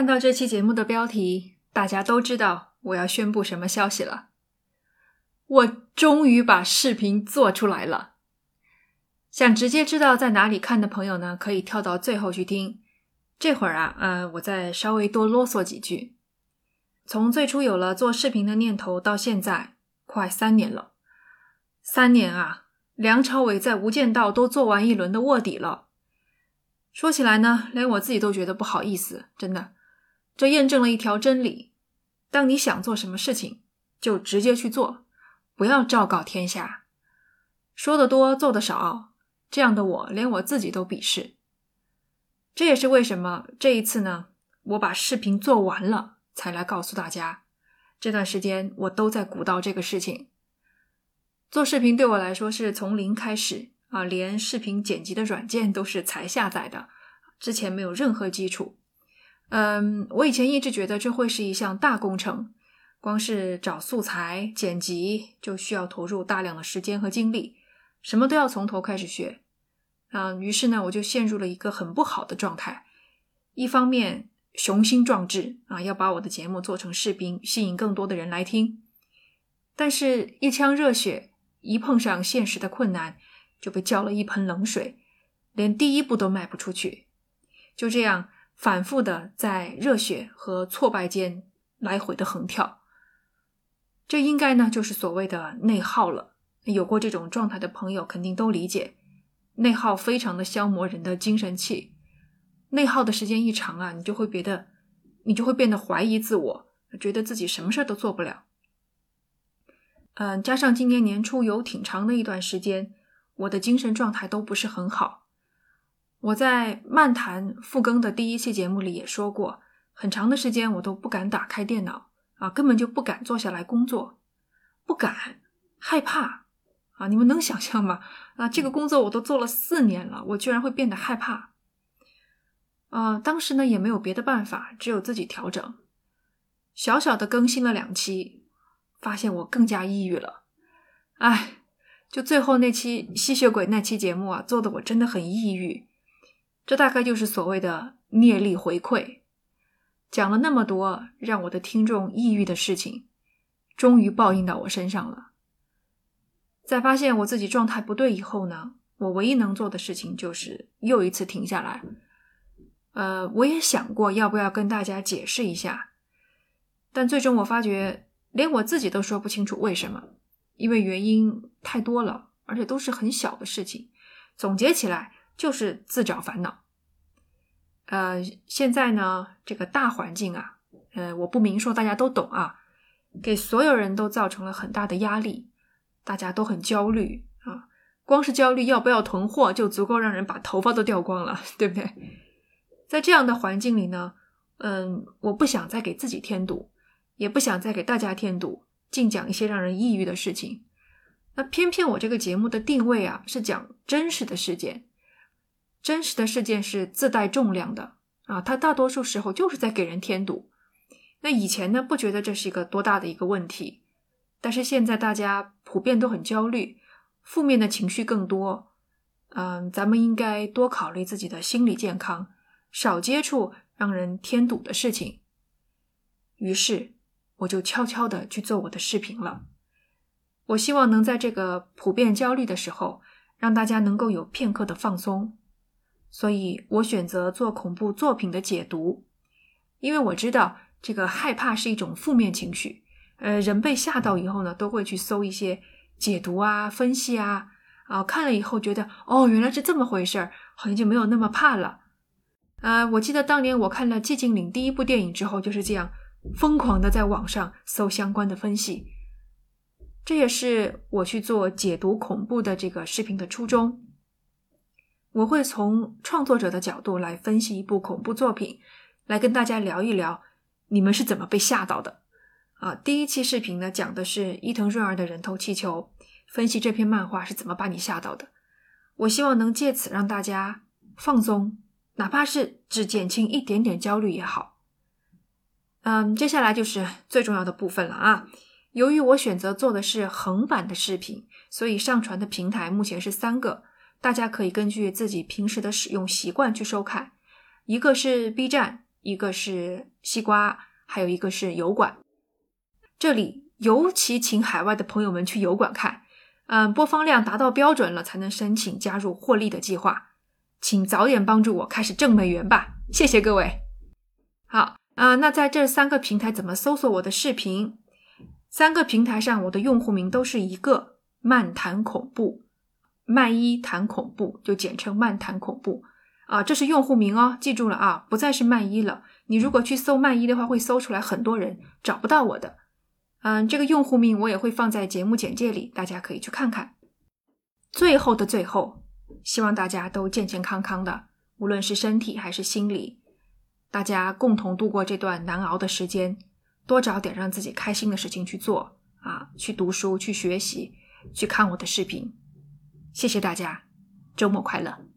看到这期节目的标题，大家都知道我要宣布什么消息了。我终于把视频做出来了。想直接知道在哪里看的朋友呢，可以跳到最后去听。这会儿啊，呃，我再稍微多啰嗦几句。从最初有了做视频的念头到现在，快三年了。三年啊，梁朝伟在《无间道》都做完一轮的卧底了。说起来呢，连我自己都觉得不好意思，真的。这验证了一条真理：当你想做什么事情，就直接去做，不要昭告天下。说的多，做的少，这样的我连我自己都鄙视。这也是为什么这一次呢，我把视频做完了才来告诉大家。这段时间我都在鼓捣这个事情。做视频对我来说是从零开始啊，连视频剪辑的软件都是才下载的，之前没有任何基础。嗯，我以前一直觉得这会是一项大工程，光是找素材、剪辑就需要投入大量的时间和精力，什么都要从头开始学。啊，于是呢，我就陷入了一个很不好的状态。一方面雄心壮志啊，要把我的节目做成视频，吸引更多的人来听。但是，一腔热血一碰上现实的困难，就被浇了一盆冷水，连第一步都迈不出去。就这样反复的在热血和挫败间来回的横跳。这应该呢，就是所谓的内耗了。有过这种状态的朋友肯定都理解。内耗非常的消磨人的精神气，内耗的时间一长啊，你就会觉得，你就会变得怀疑自我，觉得自己什么事儿都做不了。嗯，加上今年年初有挺长的一段时间，我的精神状态都不是很好。我在漫谈复更的第一期节目里也说过，很长的时间我都不敢打开电脑啊，根本就不敢坐下来工作，不敢，害怕。啊，你们能想象吗？啊，这个工作我都做了四年了，我居然会变得害怕。啊，当时呢也没有别的办法，只有自己调整。小小的更新了两期，发现我更加抑郁了。哎，就最后那期吸血鬼那期节目啊，做的我真的很抑郁。这大概就是所谓的业力回馈。讲了那么多让我的听众抑郁的事情，终于报应到我身上了。在发现我自己状态不对以后呢，我唯一能做的事情就是又一次停下来。呃，我也想过要不要跟大家解释一下，但最终我发觉连我自己都说不清楚为什么，因为原因太多了，而且都是很小的事情，总结起来就是自找烦恼。呃，现在呢，这个大环境啊，呃，我不明说，大家都懂啊，给所有人都造成了很大的压力。大家都很焦虑啊，光是焦虑要不要囤货，就足够让人把头发都掉光了，对不对？在这样的环境里呢，嗯，我不想再给自己添堵，也不想再给大家添堵，净讲一些让人抑郁的事情。那偏偏我这个节目的定位啊，是讲真实的事件，真实的事件是自带重量的啊，它大多数时候就是在给人添堵。那以前呢，不觉得这是一个多大的一个问题。但是现在大家普遍都很焦虑，负面的情绪更多。嗯，咱们应该多考虑自己的心理健康，少接触让人添堵的事情。于是，我就悄悄的去做我的视频了。我希望能在这个普遍焦虑的时候，让大家能够有片刻的放松。所以我选择做恐怖作品的解读，因为我知道这个害怕是一种负面情绪。呃，人被吓到以后呢，都会去搜一些解读啊、分析啊，啊，看了以后觉得哦，原来是这么回事儿，好像就没有那么怕了。啊，我记得当年我看了《寂静岭》第一部电影之后，就是这样疯狂的在网上搜相关的分析。这也是我去做解读恐怖的这个视频的初衷。我会从创作者的角度来分析一部恐怖作品，来跟大家聊一聊你们是怎么被吓到的。啊，第一期视频呢，讲的是伊藤润二的人头气球，分析这篇漫画是怎么把你吓到的。我希望能借此让大家放松，哪怕是只减轻一点点焦虑也好。嗯，接下来就是最重要的部分了啊。由于我选择做的是横版的视频，所以上传的平台目前是三个，大家可以根据自己平时的使用习惯去收看。一个是 B 站，一个是西瓜，还有一个是油管。这里尤其请海外的朋友们去油管看，嗯，播放量达到标准了才能申请加入获利的计划，请早点帮助我开始挣美元吧，谢谢各位。好啊，那在这三个平台怎么搜索我的视频？三个平台上我的用户名都是一个“漫谈恐怖”，漫一谈恐怖就简称“漫谈恐怖”啊，这是用户名哦，记住了啊，不再是漫一了。你如果去搜漫一的话，会搜出来很多人找不到我的。嗯，这个用户名我也会放在节目简介里，大家可以去看看。最后的最后，希望大家都健健康康的，无论是身体还是心理，大家共同度过这段难熬的时间，多找点让自己开心的事情去做啊，去读书，去学习，去看我的视频。谢谢大家，周末快乐。